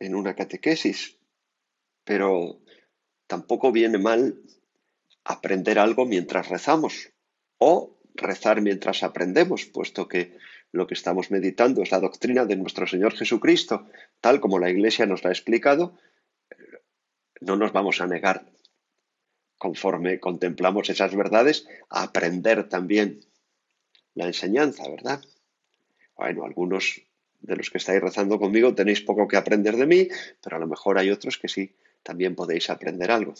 en una catequesis, pero tampoco viene mal aprender algo mientras rezamos o rezar mientras aprendemos, puesto que lo que estamos meditando es la doctrina de nuestro Señor Jesucristo, tal como la Iglesia nos la ha explicado, no nos vamos a negar, conforme contemplamos esas verdades, a aprender también la enseñanza, ¿verdad? Bueno, algunos de los que estáis rezando conmigo tenéis poco que aprender de mí, pero a lo mejor hay otros que sí, también podéis aprender algo.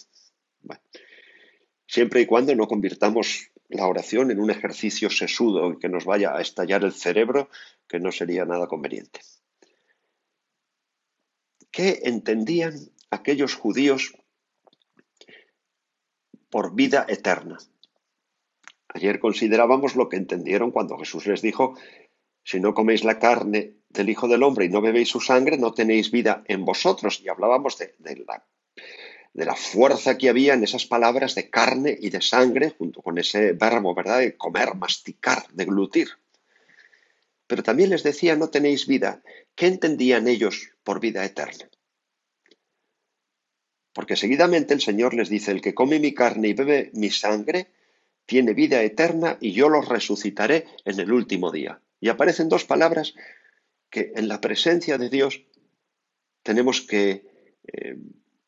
Siempre y cuando no convirtamos la oración en un ejercicio sesudo que nos vaya a estallar el cerebro, que no sería nada conveniente. ¿Qué entendían aquellos judíos por vida eterna? Ayer considerábamos lo que entendieron cuando Jesús les dijo si no coméis la carne del Hijo del Hombre y no bebéis su sangre, no tenéis vida en vosotros. Y hablábamos de, la, de la fuerza que había en esas palabras de carne y de sangre, junto con ese verbo, ¿verdad?, de comer, masticar, deglutir. Pero también les decía, no tenéis vida. ¿Qué entendían ellos por vida eterna? Porque seguidamente el Señor les dice, el que come mi carne y bebe mi sangre, tiene vida eterna y yo los resucitaré en el último día. Y aparecen dos palabras que en la presencia de Dios tenemos que eh,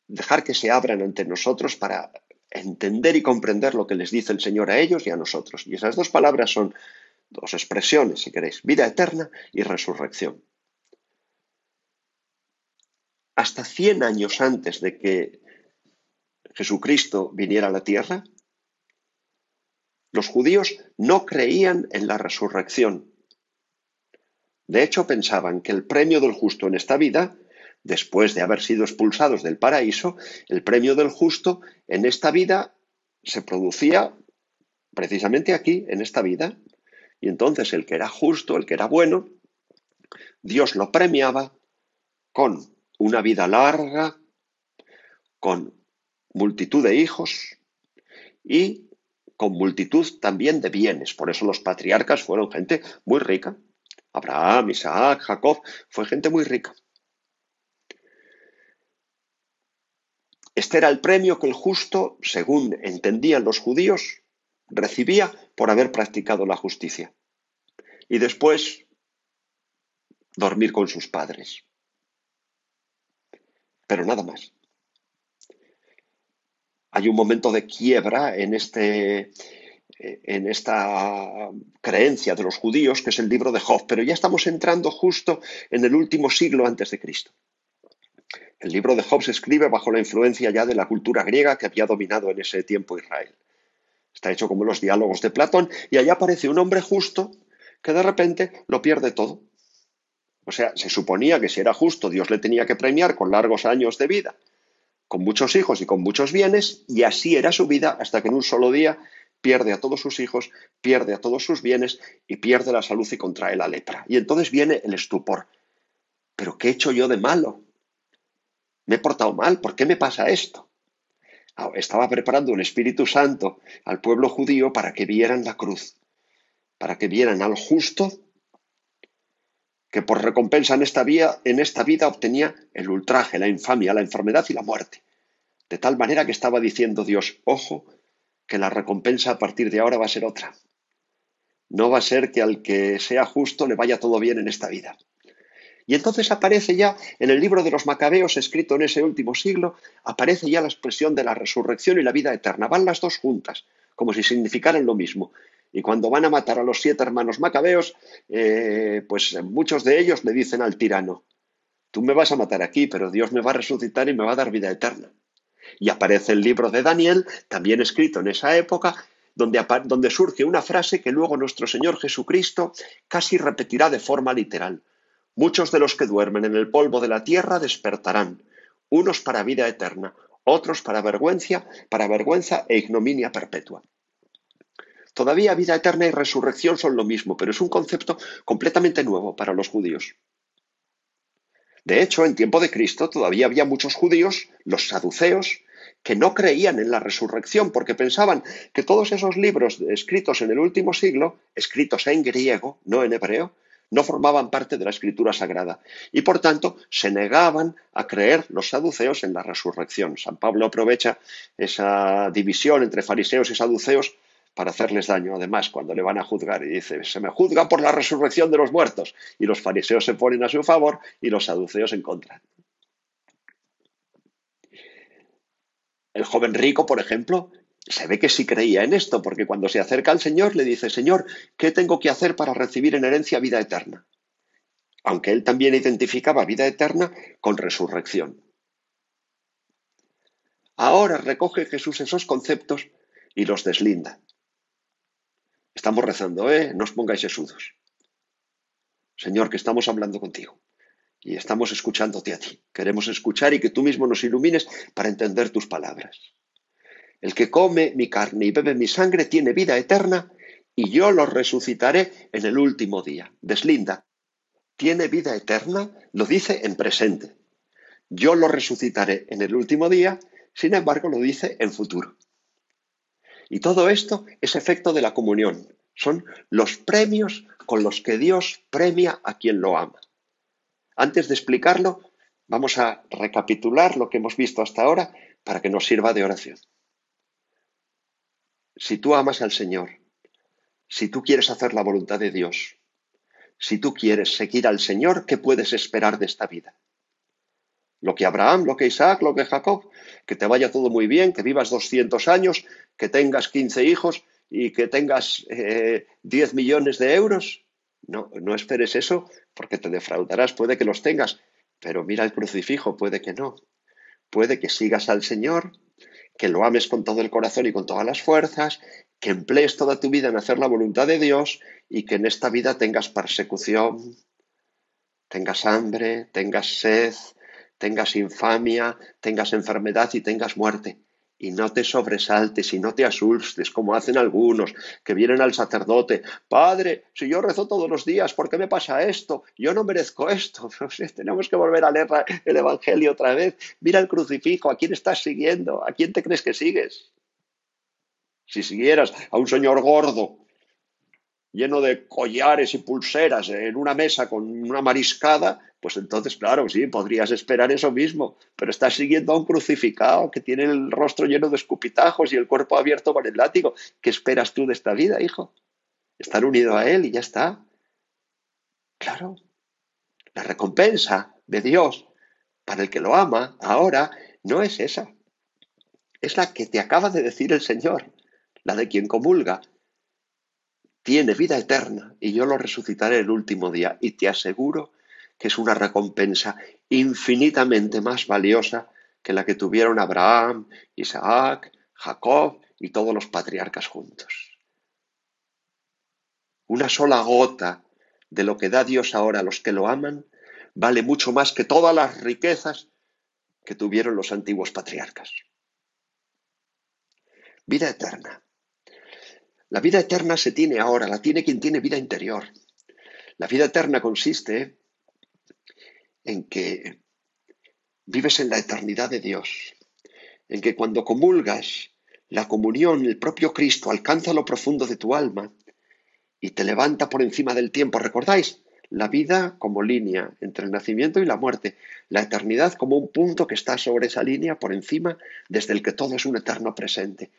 dejar que se abran ante nosotros para entender y comprender lo que les dice el Señor a ellos y a nosotros. Y esas dos palabras son dos expresiones, si queréis, vida eterna y resurrección. Hasta 100 años antes de que Jesucristo viniera a la tierra, los judíos no creían en la resurrección, de hecho, pensaban que el premio del justo en esta vida, después de haber sido expulsados del paraíso, el premio del justo en esta vida se producía precisamente aquí, en esta vida. Y entonces el que era justo, el que era bueno, Dios lo premiaba con una vida larga, con multitud de hijos y con multitud también de bienes. Por eso los patriarcas fueron gente muy rica. Abraham, Isaac, Jacob, fue gente muy rica. Este era el premio que el justo, según entendían los judíos, recibía por haber practicado la justicia. Y después dormir con sus padres. Pero nada más. Hay un momento de quiebra en este, en esta creencia de los judíos, que es el libro de Job, pero ya estamos entrando justo en el último siglo antes de Cristo. El libro de Job se escribe bajo la influencia ya de la cultura griega que había dominado en ese tiempo Israel. Está hecho como los diálogos de Platón y allá aparece un hombre justo que de repente lo pierde todo. O sea, se suponía que si era justo Dios le tenía que premiar con largos años de vida, con muchos hijos y con muchos bienes, y así era su vida hasta que en un solo día pierde a todos sus hijos, pierde a todos sus bienes y pierde la salud y contrae la lepra. Y entonces viene el estupor. ¿Pero qué he hecho yo de malo? ¿Me he portado mal? ¿Por qué me pasa esto? Ah, estaba preparando el Espíritu Santo al pueblo judío para que vieran la cruz, para que vieran al justo que por recompensa en esta, en esta vida obtenía el ultraje, la infamia, la enfermedad y la muerte. De tal manera que estaba diciendo Dios, ojo, que la recompensa a partir de ahora va a ser otra. No va a ser que al que sea justo le vaya todo bien en esta vida. Y entonces aparece ya en el libro de los Macabeos, escrito en ese último siglo, aparece ya la expresión de la resurrección y la vida eterna. Van las dos juntas, como si significaran lo mismo. Y cuando van a matar a los siete hermanos macabeos, eh, pues muchos de ellos le dicen al tirano, tú me vas a matar aquí, pero Dios me va a resucitar y me va a dar vida eterna. Y aparece el libro de Daniel, también escrito en esa época, donde, surge una frase que luego nuestro Señor Jesucristo casi repetirá de forma literal. Muchos de los que duermen en el polvo de la tierra despertarán, unos para vida eterna, otros para vergüenza, para vergüenza e ignominia perpetua. Todavía vida eterna y resurrección son lo mismo, pero es un concepto completamente nuevo para los judíos. De hecho, en tiempo de Cristo todavía había muchos judíos, los saduceos, que no creían en la resurrección porque pensaban que todos esos libros escritos en el último siglo, escritos en griego, no en hebreo, no formaban parte de la escritura sagrada y por tanto se negaban a creer los saduceos en la resurrección. San Pablo aprovecha esa división entre fariseos y saduceos para hacerles daño, además, cuando le van a juzgar. Y dice, se me juzga por la resurrección de los muertos. Y los fariseos se ponen a su favor y los saduceos en contra. El joven rico, por ejemplo, se ve que sí creía en esto, porque cuando se acerca al Señor le dice, Señor, ¿qué tengo que hacer para recibir en herencia vida eterna? Aunque él también identificaba vida eterna con resurrección. Ahora recoge Jesús esos conceptos y los deslinda. Estamos rezando, ¿eh? No os pongáis sesudos. Señor, que estamos hablando contigo y estamos escuchándote a ti. Queremos escuchar y que tú mismo nos ilumines para entender tus palabras. El que come mi carne y bebe mi sangre tiene vida eterna y yo lo resucitaré en el último día. Deslinda. Tiene vida eterna, lo dice en presente. Yo lo resucitaré en el último día, sin embargo lo dice en futuro. Y todo esto es efecto de la comunión. Son los premios con los que Dios premia a quien lo ama. Antes de explicarlo, vamos a recapitular lo que hemos visto hasta ahora para que nos sirva de oración. Si tú amas al Señor, si tú quieres hacer la voluntad de Dios, si tú quieres seguir al Señor, ¿qué puedes esperar de esta vida? Lo que Abraham, lo que Isaac, lo que Jacob, que te vaya todo muy bien, que vivas 200 años, que tengas 15 hijos y que tengas eh, 10 millones de euros. No, no esperes eso porque te defraudarás. Puede que los tengas, pero mira el crucifijo, puede que no. Puede que sigas al Señor, que lo ames con todo el corazón y con todas las fuerzas, que emplees toda tu vida en hacer la voluntad de Dios y que en esta vida tengas persecución, tengas hambre, tengas sed, tengas infamia, tengas enfermedad y tengas muerte. Y no te sobresaltes y no te asustes como hacen algunos que vienen al sacerdote. Padre, si yo rezo todos los días, ¿por qué me pasa esto? Yo no merezco esto. Tenemos que volver a leer el Evangelio otra vez. Mira el crucifijo, ¿a quién estás siguiendo? ¿A quién te crees que sigues? Si siguieras a un señor gordo lleno de collares y pulseras en una mesa con una mariscada, pues entonces, claro, sí, podrías esperar eso mismo, pero estás siguiendo a un crucificado que tiene el rostro lleno de escupitajos y el cuerpo abierto por el látigo. ¿Qué esperas tú de esta vida, hijo? Estar unido a Él y ya está. Claro, la recompensa de Dios para el que lo ama ahora no es esa. Es la que te acaba de decir el Señor, la de quien comulga, tiene vida eterna y yo lo resucitaré el último día. Y te aseguro que es una recompensa infinitamente más valiosa que la que tuvieron Abraham, Isaac, Jacob y todos los patriarcas juntos. Una sola gota de lo que da Dios ahora a los que lo aman vale mucho más que todas las riquezas que tuvieron los antiguos patriarcas. Vida eterna. La vida eterna se tiene ahora, la tiene quien tiene vida interior. La vida eterna consiste en que vives en la eternidad de Dios, en que cuando comulgas, la comunión, el propio Cristo alcanza lo profundo de tu alma y te levanta por encima del tiempo. ¿Recordáis? La vida como línea entre el nacimiento y la muerte, la eternidad como un punto que está sobre esa línea por encima desde el que todo es un eterno presente.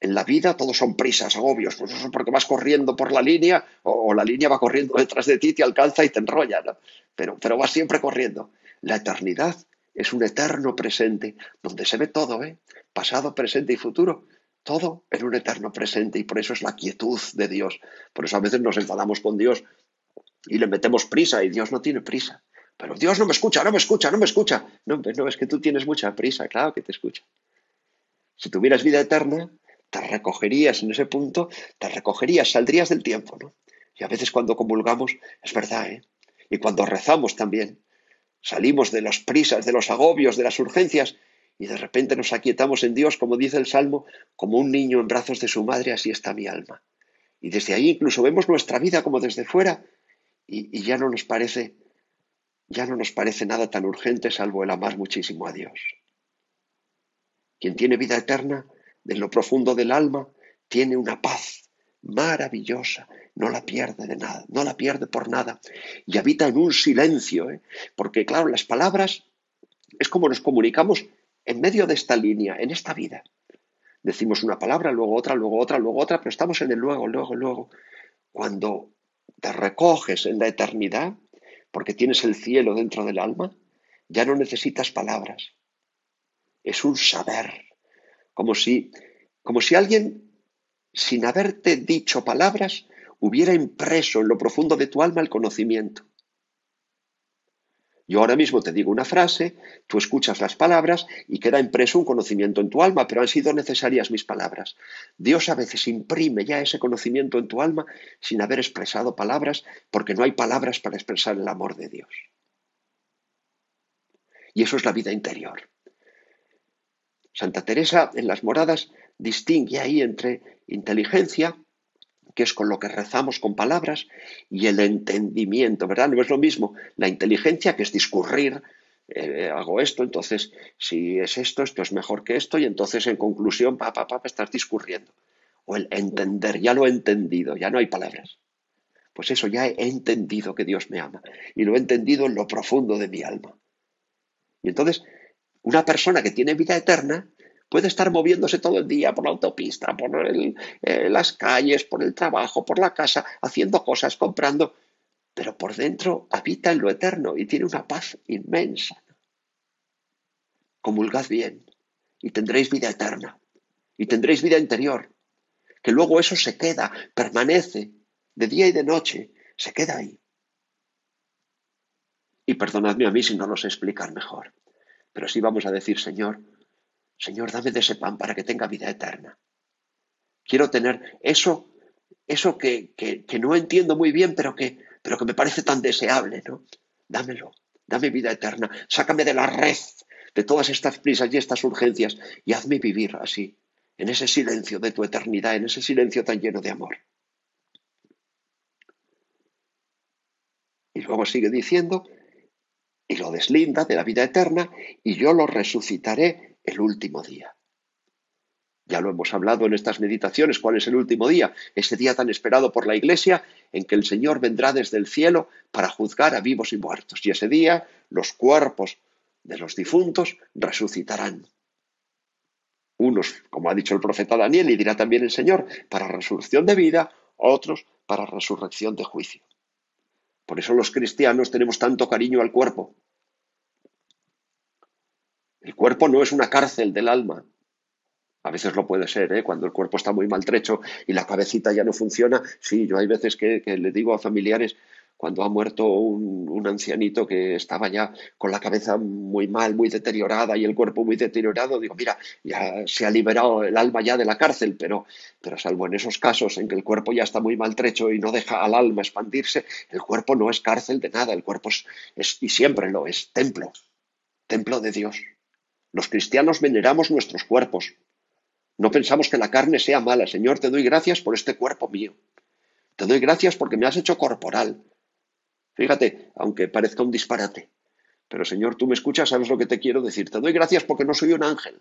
En la vida todos son prisas, agobios, pues eso porque vas corriendo por la línea o, la línea va corriendo detrás de ti, te alcanza y te enrolla, pero, pero vas siempre corriendo. La eternidad es un eterno presente donde se ve todo, ¿eh? pasado, presente y futuro, todo en un eterno presente y por eso es la quietud de Dios. Por eso a veces nos enfadamos con Dios y le metemos prisa y Dios no tiene prisa. Pero Dios no me escucha, no me escucha, no me escucha. No, no, es que tú tienes mucha prisa, claro que te escucha. Si tuvieras vida eterna, te recogerías en ese punto, te recogerías, saldrías del tiempo, ¿no? Y a veces cuando comulgamos, es verdad, ¿eh? Y cuando rezamos también, salimos de las prisas, de los agobios, de las urgencias, y de repente nos aquietamos en Dios, como dice el Salmo, como un niño en brazos de su madre, así está mi alma. Y desde ahí incluso vemos nuestra vida como desde fuera, y, y ya no nos parece ya no nos parece nada tan urgente salvo el amar muchísimo a Dios. Quien tiene vida eterna, en lo profundo del alma, tiene una paz maravillosa, no la pierde de nada, no la pierde por nada, y habita en un silencio, ¿eh? porque claro, las palabras es como nos comunicamos en medio de esta línea, en esta vida. Decimos una palabra, luego otra, luego otra, luego otra, pero estamos en el luego, luego, luego. Cuando te recoges en la eternidad, porque tienes el cielo dentro del alma, ya no necesitas palabras. Es un saber, como si, como si alguien, sin haberte dicho palabras, hubiera impreso en lo profundo de tu alma el conocimiento. Yo ahora mismo te digo una frase, tú escuchas las palabras y queda impreso un conocimiento en tu alma, pero han sido necesarias mis palabras. Dios a veces imprime ya ese conocimiento en tu alma sin haber expresado palabras, porque no hay palabras para expresar el amor de Dios. Y eso es la vida interior. Santa Teresa en las moradas distingue ahí entre inteligencia, que es con lo que rezamos con palabras, y el entendimiento, ¿verdad? No es lo mismo la inteligencia, que es discurrir, eh, hago esto, entonces si es esto, esto es mejor que esto, y entonces en conclusión, papá, papá, estás discurriendo. O el entender, ya lo he entendido, ya no hay palabras. Pues eso, ya he entendido que Dios me ama, y lo he entendido en lo profundo de mi alma. Y entonces, una persona que tiene vida eterna puede estar moviéndose todo el día por la autopista, por eh, las calles, por el trabajo, por la casa, haciendo cosas, comprando, pero por dentro habita en lo eterno y tiene una paz inmensa. Comulgad bien y tendréis vida eterna y tendréis vida interior, que luego eso se queda, permanece de día y de noche, se queda ahí. Y perdonadme a mí si no lo sé explicar mejor, pero sí vamos a decir, Señor, Señor, dame de ese pan para que tenga vida eterna. Quiero tener eso, eso que, que, no entiendo muy bien, pero que, pero que me parece tan deseable, ¿no? Dámelo, dame vida eterna, sácame de la red de todas estas prisas y estas urgencias y hazme vivir así, en ese silencio de tu eternidad, en ese silencio tan lleno de amor. Y luego sigue diciendo, y lo deslinda de la vida eterna, y yo lo resucitaré el último día. Ya lo hemos hablado en estas meditaciones, cuál es el último día, ese día tan esperado por la Iglesia en que el Señor vendrá desde el cielo para juzgar a vivos y muertos. Y ese día los cuerpos de los difuntos resucitarán. Unos, como ha dicho el profeta Daniel y dirá también el Señor, para resurrección de vida, otros para resurrección de juicio. Por eso los cristianos tenemos tanto cariño al cuerpo, el cuerpo no es una cárcel del alma. A veces lo puede ser, ¿eh? cuando el cuerpo está muy maltrecho y la cabecita ya no funciona. Sí, yo hay veces que, le digo a familiares, cuando ha muerto un, ancianito que estaba ya con la cabeza muy mal, muy deteriorada y el cuerpo muy deteriorado, digo, mira, ya se ha liberado el alma ya de la cárcel, pero, pero salvo en esos casos en que el cuerpo ya está muy maltrecho y no deja al alma expandirse, el cuerpo no es cárcel de nada, el cuerpo es y siempre lo es, templo, templo de Dios. Los cristianos veneramos nuestros cuerpos. No pensamos que la carne sea mala. Señor, te doy gracias por este cuerpo mío. Te doy gracias porque me has hecho corporal. Fíjate, aunque parezca un disparate. Pero Señor, tú me escuchas, sabes lo que te quiero decir. Te doy gracias porque no soy un ángel.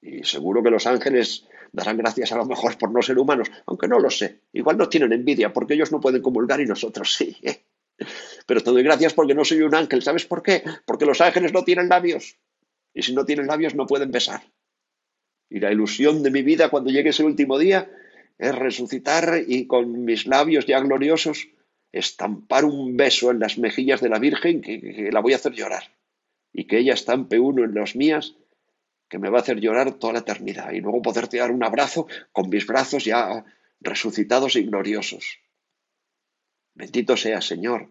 Y seguro que los ángeles darán gracias a lo mejor por no ser humanos, aunque no lo sé. Igual no tienen envidia porque ellos no pueden comulgar y nosotros sí. ¿eh? Pero te doy gracias porque no soy un ángel. ¿Sabes por qué? Porque los ángeles no tienen labios. Y si no tienen labios no pueden besar. Y la ilusión de mi vida cuando llegue ese último día es resucitar y con mis labios ya gloriosos estampar un beso en las mejillas de la Virgen que, la voy a hacer llorar. Y que ella estampe uno en las mías que me va a hacer llorar toda la eternidad. Y luego poderte dar un abrazo con mis brazos ya resucitados y gloriosos. Bendito sea, Señor,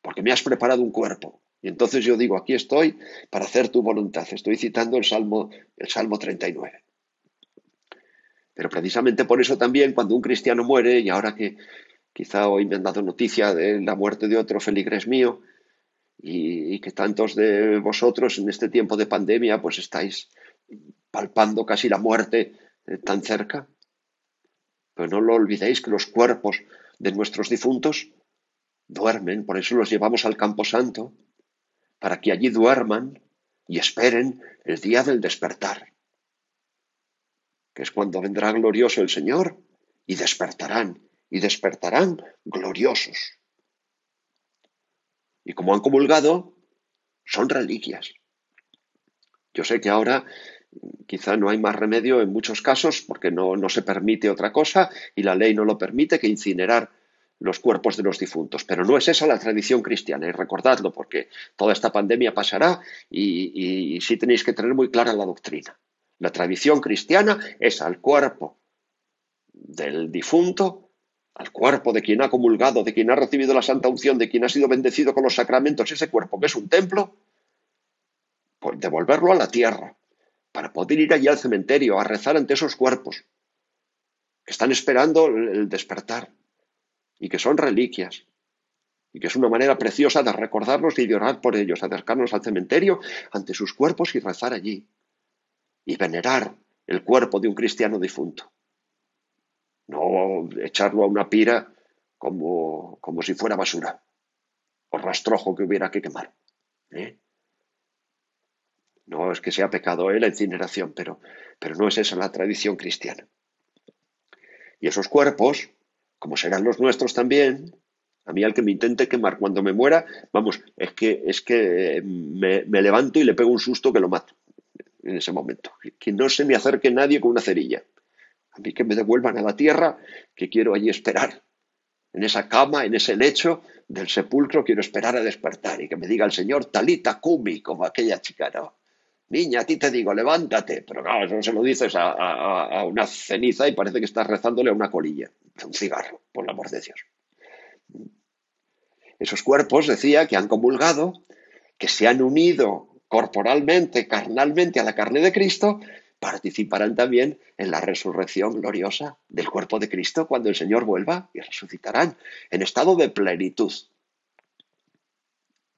porque me has preparado un cuerpo. Y entonces yo digo, aquí estoy para hacer tu voluntad. Estoy citando el Salmo, el Salmo 39. Pero precisamente por eso también cuando un cristiano muere, y ahora que quizá hoy me han dado noticia de la muerte de otro feligres mío, y, que tantos de vosotros en este tiempo de pandemia pues estáis palpando casi la muerte eh, tan cerca. Pero no lo olvidéis que los cuerpos de nuestros difuntos duermen, por eso los llevamos al campo santo, para que allí duerman y esperen el día del despertar, que es cuando vendrá glorioso el Señor y despertarán, y despertarán gloriosos. Y como han comulgado, son reliquias. Yo sé que ahora quizá no hay más remedio en muchos casos porque no, no se permite otra cosa y la ley no lo permite que incinerar los cuerpos de los difuntos. Pero no es esa la tradición cristiana, y recordadlo, porque toda esta pandemia pasará y, y sí tenéis que tener muy clara la doctrina. La tradición cristiana es al cuerpo del difunto, al cuerpo de quien ha comulgado, de quien ha recibido la santa unción, de quien ha sido bendecido con los sacramentos, ese cuerpo que es un templo, pues devolverlo a la tierra, para poder ir allí al cementerio a rezar ante esos cuerpos que están esperando el despertar y que son reliquias y que es una manera preciosa de recordarlos y de orar por ellos, acercarnos al cementerio ante sus cuerpos y rezar allí y venerar el cuerpo de un cristiano difunto. No echarlo a una pira como, como si fuera basura o rastrojo que hubiera que quemar. ¿eh? No es que sea pecado ¿eh? la incineración, pero, pero no es esa la tradición cristiana. Y esos cuerpos como serán los nuestros también, a mí al que me intente quemar cuando me muera, vamos, es que, es que me, levanto y le pego un susto que lo mato en ese momento. Que no se me acerque nadie con una cerilla. A mí que me devuelvan a la tierra, que quiero allí esperar. En esa cama, en ese lecho del sepulcro, quiero esperar a despertar y que me diga el Señor, talita kumi, como aquella chica, ¿no? Niña, a ti te digo, levántate. Pero claro, eso se lo dices a, una ceniza y parece que estás rezándole a una colilla, un cigarro, por el amor de Dios. Esos cuerpos, decía, que han comulgado, que se han unido corporalmente, carnalmente a la carne de Cristo, participarán también en la resurrección gloriosa del cuerpo de Cristo cuando el Señor vuelva y resucitarán en estado de plenitud.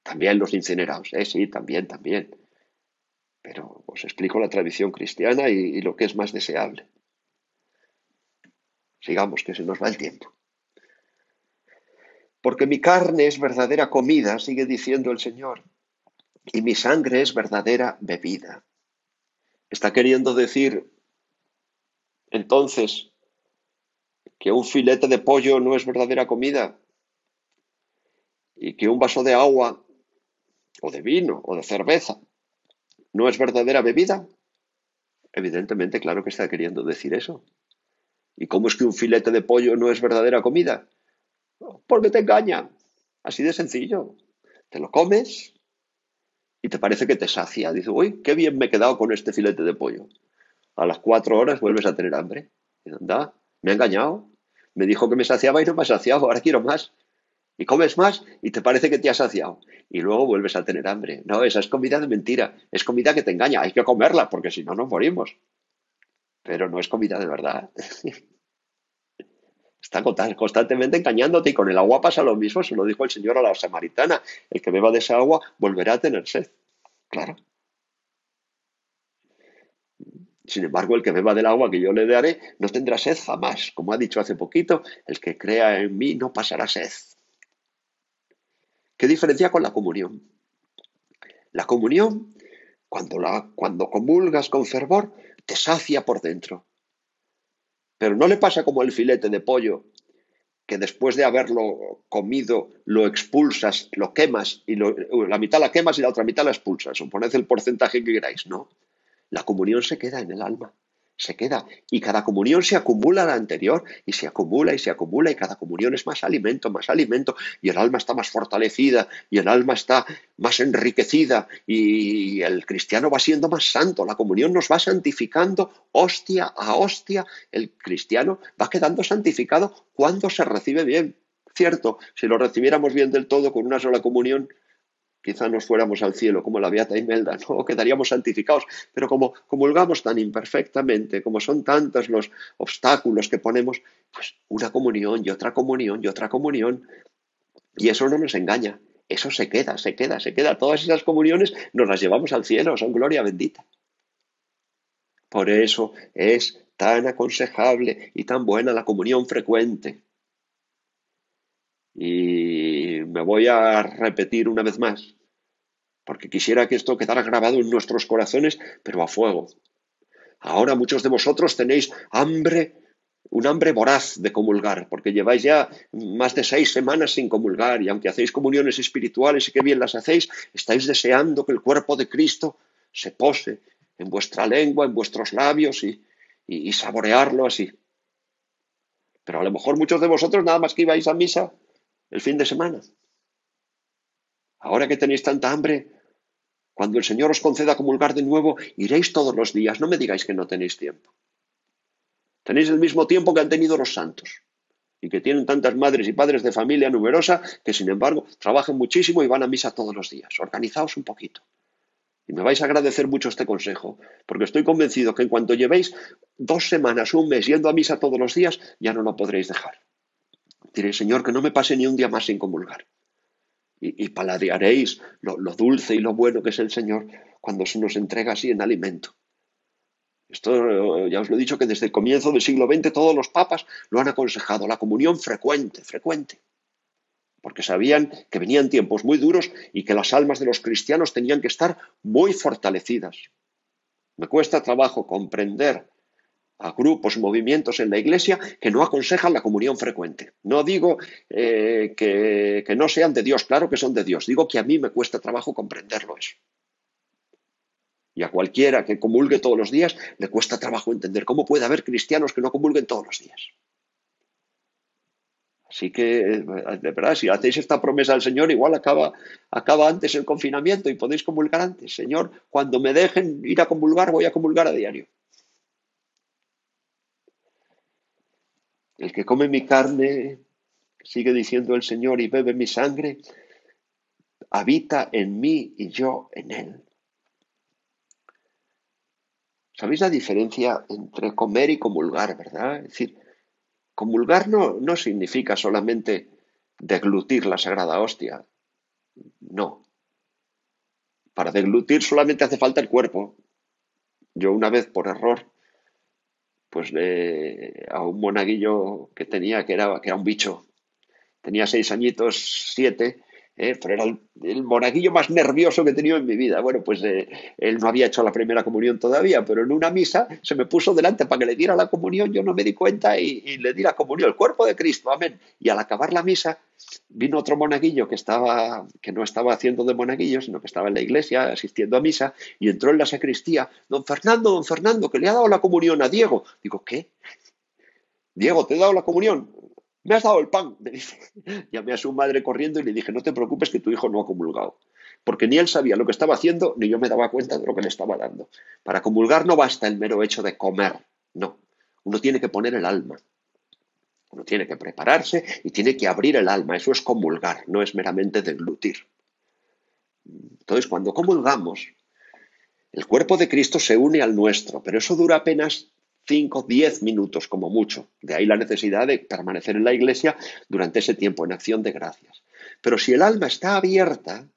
También los incinerados, ¿eh? sí, también, también. Pero os explico la tradición cristiana y, lo que es más deseable. Sigamos, que se nos va el tiempo. Porque mi carne es verdadera comida, sigue diciendo el Señor, y mi sangre es verdadera bebida. Está queriendo decir entonces que un filete de pollo no es verdadera comida y que un vaso de agua o de vino o de cerveza ¿No es verdadera bebida? Evidentemente, claro que está queriendo decir eso. ¿Y cómo es que un filete de pollo no es verdadera comida? Porque te engaña. Así de sencillo. Te lo comes y te parece que te sacia. Dices, uy, qué bien me he quedado con este filete de pollo. A las cuatro horas vuelves a tener hambre. Anda, me ha engañado. Me dijo que me saciaba y no me ha saciado. Ahora quiero más y comes más y te parece que te has saciado y luego vuelves a tener hambre. No, esa es comida de mentira, es comida que te engaña, hay que comerla porque si no nos morimos. Pero no es comida de verdad. Está constantemente engañándote y con el agua pasa lo mismo, se lo dijo el Señor a la samaritana, el que beba de esa agua volverá a tener sed. Claro. Sin embargo, el que beba del agua que yo le daré no tendrá sed jamás. Como ha dicho hace poquito, el que crea en mí no pasará sed. ¿Qué diferencia con la comunión? La comunión, cuando, la, cuando comulgas con fervor, te sacia por dentro. Pero no le pasa como el filete de pollo, que después de haberlo comido lo expulsas, lo quemas, y la mitad la quemas y la otra mitad la expulsas. O poned el porcentaje que queráis, ¿no? La comunión se queda en el alma se queda. Y cada comunión se acumula a la anterior y se acumula y se acumula y cada comunión es más alimento, más alimento y el alma está más fortalecida y el alma está más enriquecida y el cristiano va siendo más santo. La comunión nos va santificando hostia a hostia. El cristiano va quedando santificado cuando se recibe bien. Cierto, si lo recibiéramos bien del todo con una sola comunión, quizá nos fuéramos al cielo como la Beata Imelda, ¿no? quedaríamos santificados, pero como comulgamos tan imperfectamente, como son tantos los obstáculos que ponemos, pues una comunión y otra comunión y otra comunión, y eso no nos engaña, eso se queda, se queda, se queda, todas esas comuniones nos las llevamos al cielo, son gloria bendita. Por eso es tan aconsejable y tan buena la comunión frecuente. Y me voy a repetir una vez más, porque quisiera que esto quedara grabado en nuestros corazones, pero a fuego. Ahora muchos de vosotros tenéis hambre, un hambre voraz de comulgar, porque lleváis ya más de seis semanas sin comulgar y aunque hacéis comuniones espirituales y qué bien las hacéis, estáis deseando que el cuerpo de Cristo se pose en vuestra lengua, en vuestros labios y, y saborearlo así. Pero a lo mejor muchos de vosotros nada más que ibais a misa el fin de semana. Ahora que tenéis tanta hambre, cuando el Señor os conceda comulgar de nuevo, iréis todos los días. No me digáis que no tenéis tiempo. Tenéis el mismo tiempo que han tenido los santos y que tienen tantas madres y padres de familia numerosa que, sin embargo, trabajan muchísimo y van a misa todos los días. Organizaos un poquito. Y me vais a agradecer mucho este consejo, porque estoy convencido que en cuanto llevéis dos semanas, un mes yendo a misa todos los días, ya no lo podréis dejar. Diré, Señor, que no me pase ni un día más sin comulgar. Y, paladearéis lo, dulce y lo bueno que es el Señor cuando se nos entrega así en alimento. Esto ya os lo he dicho que desde el comienzo del siglo XX todos los papas lo han aconsejado, la comunión frecuente, frecuente. Porque sabían que venían tiempos muy duros y que las almas de los cristianos tenían que estar muy fortalecidas. Me cuesta trabajo comprender a grupos, movimientos en la Iglesia que no aconsejan la comunión frecuente. No digo eh, que, no sean de Dios, claro que son de Dios, digo que a mí me cuesta trabajo comprenderlo eso. Y a cualquiera que comulgue todos los días le cuesta trabajo entender cómo puede haber cristianos que no comulguen todos los días. Así que, de verdad, si hacéis esta promesa al Señor, igual acaba, acaba antes el confinamiento y podéis comulgar antes. Señor, cuando me dejen ir a comulgar, voy a comulgar a diario. El que come mi carne, sigue diciendo el Señor, y bebe mi sangre, habita en mí y yo en él. ¿Sabéis la diferencia entre comer y comulgar, verdad? Es decir, comulgar no, no significa solamente deglutir la sagrada hostia. No. Para deglutir solamente hace falta el cuerpo. Yo una vez por error pues a un monaguillo que tenía, que era, que era un bicho. Tenía seis añitos, siete, pero era el, monaguillo más nervioso que he tenido en mi vida. Bueno, pues eh, él no había hecho la primera comunión todavía, pero en una misa se me puso delante para que le diera la comunión, yo no me di cuenta y, y le di la comunión, el cuerpo de Cristo, amén. Y al acabar la misa, vino otro monaguillo que, estaba, que no estaba haciendo de monaguillo, sino que estaba en la iglesia asistiendo a misa y entró en la sacristía. Don Fernando, don Fernando, que le ha dado la comunión a Diego. Digo, ¿qué? Diego, te he dado la comunión. Me has dado el pan, me dice. Llamé a su madre corriendo y le dije, no te preocupes que tu hijo no ha comulgado. Porque ni él sabía lo que estaba haciendo, ni yo me daba cuenta de lo que le estaba dando. Para comulgar no basta el mero hecho de comer, no. Uno tiene que poner el alma. Uno tiene que prepararse y tiene que abrir el alma. Eso es comulgar, no es meramente deglutir. Entonces, cuando comulgamos, el cuerpo de Cristo se une al nuestro, pero eso dura apenas 5, 10 minutos como mucho. De ahí la necesidad de permanecer en la iglesia durante ese tiempo en acción de gracias. Pero si el alma está abierta,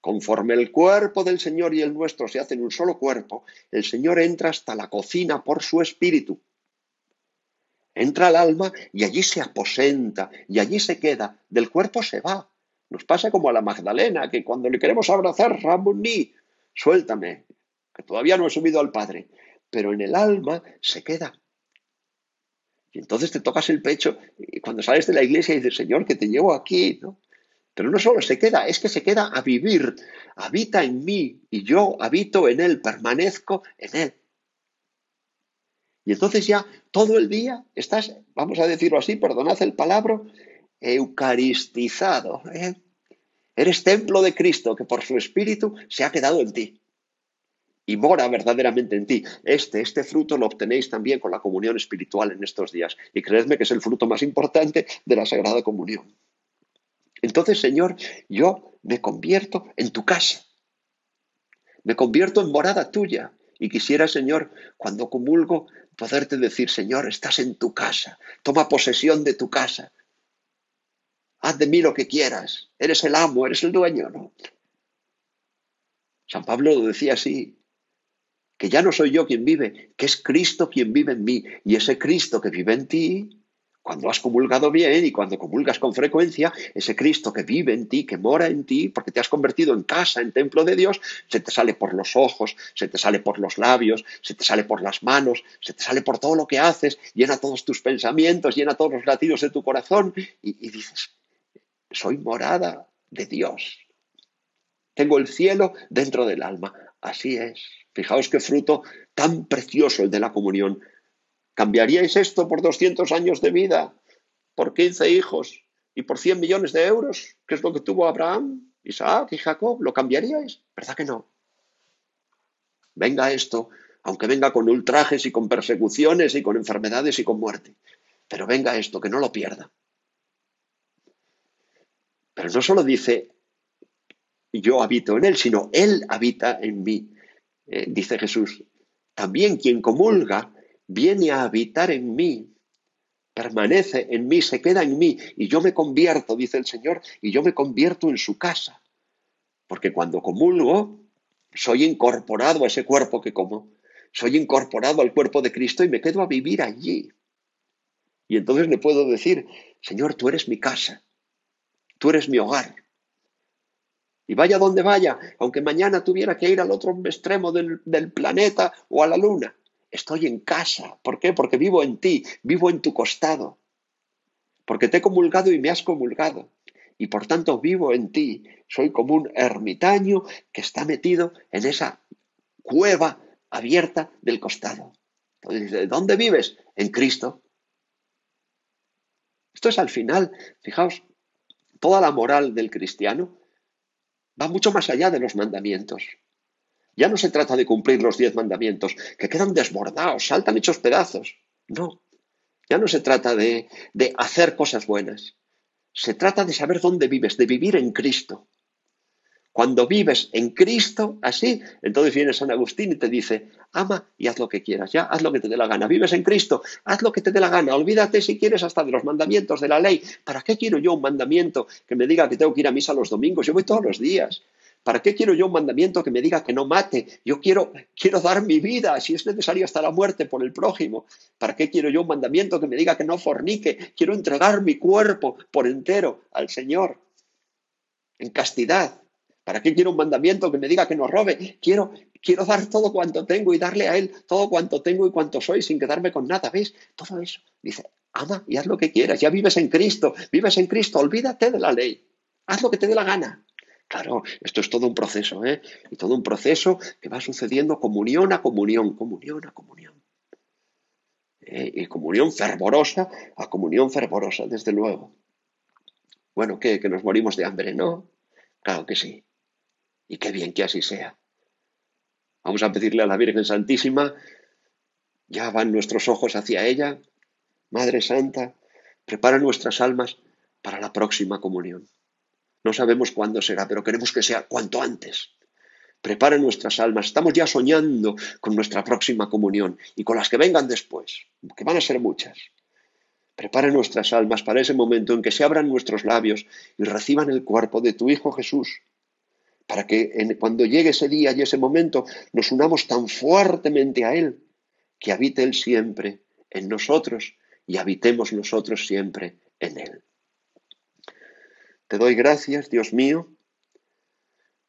conforme el cuerpo del Señor y el nuestro se hacen un solo cuerpo, el Señor entra hasta la cocina por su espíritu entra al alma y allí se aposenta y allí se queda, del cuerpo se va. Nos pasa como a la Magdalena, que cuando le queremos abrazar, Ramuní, suéltame, que todavía no he subido al Padre, pero en el alma se queda. Y entonces te tocas el pecho y cuando sales de la iglesia dices, Señor, que te llevo aquí, ¿no? Pero no solo se queda, es que se queda a vivir, habita en mí y yo habito en Él, permanezco en Él. Y entonces ya todo el día estás, vamos a decirlo así, perdonad el palabra, eucaristizado. ¿eh? Eres templo de Cristo que por su Espíritu se ha quedado en ti y mora verdaderamente en ti. Este, este fruto lo obtenéis también con la comunión espiritual en estos días. Y creedme que es el fruto más importante de la Sagrada Comunión. Entonces, Señor, yo me convierto en tu casa. Me convierto en morada tuya. Y quisiera, Señor, cuando comulgo, poderte decir, Señor, estás en tu casa. Toma posesión de tu casa. Haz de mí lo que quieras. Eres el amo, eres el dueño, ¿no? San Pablo lo decía así que ya no soy yo quien vive, que es Cristo quien vive en mí. Y ese Cristo que vive en ti, cuando has comulgado bien y cuando comulgas con frecuencia, ese Cristo que vive en ti, que mora en ti, porque te has convertido en casa, en templo de Dios, se te sale por los ojos, se te sale por los labios, se te sale por las manos, se te sale por todo lo que haces, llena todos tus pensamientos, llena todos los latidos de tu corazón y, y dices, soy morada de Dios. Tengo el cielo dentro del alma. Así es. Fijaos qué fruto tan precioso el de la comunión. ¿Cambiaríais esto por 200 años de vida? ¿Por 15 hijos? ¿Y por 100 millones de euros? ¿Qué es lo que tuvo Abraham, Isaac y Jacob? ¿Lo cambiaríais? ¿Verdad que no? Venga esto, aunque venga con ultrajes y con persecuciones y con enfermedades y con muerte. Pero venga esto, que no lo pierda. Pero no solo dice yo habito en él, sino él habita en mí. Eh, dice Jesús, también quien comulga viene a habitar en mí, permanece en mí, se queda en mí, y yo me convierto, dice el Señor, y yo me convierto en su casa. Porque cuando comulgo, soy incorporado a ese cuerpo que como, soy incorporado al cuerpo de Cristo y me quedo a vivir allí. Y entonces le puedo decir, Señor, tú eres mi casa, tú eres mi hogar, y vaya donde vaya, aunque mañana tuviera que ir al otro extremo del, planeta o a la luna, estoy en casa. ¿Por qué? Porque vivo en ti, vivo en tu costado. Porque te he comulgado y me has comulgado. Y por tanto vivo en ti. Soy como un ermitaño que está metido en esa cueva abierta del costado. Entonces, ¿dónde vives? En Cristo. Esto es al final, fijaos, toda la moral del cristiano va mucho más allá de los mandamientos. Ya no se trata de cumplir los diez mandamientos, que quedan desbordados, saltan hechos pedazos. No, ya no se trata de, de hacer cosas buenas. Se trata de saber dónde vives, de vivir en Cristo. Cuando vives en Cristo así, entonces viene San Agustín y te dice, ama y haz lo que quieras, ya, haz lo que te dé la gana. Vives en Cristo, haz lo que te dé la gana. Olvídate si quieres hasta de los mandamientos de la ley. ¿Para qué quiero yo un mandamiento que me diga que tengo que ir a misa los domingos? Yo voy todos los días. ¿Para qué quiero yo un mandamiento que me diga que no mate? Yo quiero, quiero dar mi vida, si es necesario hasta la muerte por el prójimo. ¿Para qué quiero yo un mandamiento que me diga que no fornique? Quiero entregar mi cuerpo por entero al Señor en castidad. ¿Para qué quiero un mandamiento que me diga que no robe? Quiero, quiero dar todo cuanto tengo y darle a Él todo cuanto tengo y cuanto soy sin quedarme con nada. ¿Ves? Todo eso. Dice, ama y haz lo que quieras. Ya vives en Cristo, vives en Cristo. Olvídate de la ley. Haz lo que te dé la gana. Claro, esto es todo un proceso, ¿eh? Y todo un proceso que va sucediendo comunión a comunión, comunión a comunión. ¿Eh? Y comunión fervorosa a comunión fervorosa, desde luego. Bueno, ¿qué? Que nos morimos de hambre, ¿no? Claro que sí. Y qué bien que así sea. Vamos a pedirle a la Virgen Santísima, ya van nuestros ojos hacia ella. Madre Santa, prepara nuestras almas para la próxima comunión. No sabemos cuándo será, pero queremos que sea cuanto antes. Prepara nuestras almas. Estamos ya soñando con nuestra próxima comunión y con las que vengan después, que van a ser muchas. Prepara nuestras almas para ese momento en que se abran nuestros labios y reciban el cuerpo de tu Hijo Jesús para que cuando llegue ese día y ese momento nos unamos tan fuertemente a Él, que habite Él siempre en nosotros y habitemos nosotros siempre en Él. Te doy gracias, Dios mío,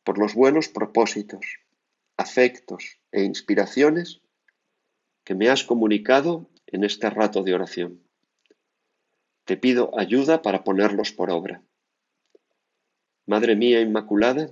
por los buenos propósitos, afectos e inspiraciones que me has comunicado en este rato de oración. Te pido ayuda para ponerlos por obra. Madre mía Inmaculada,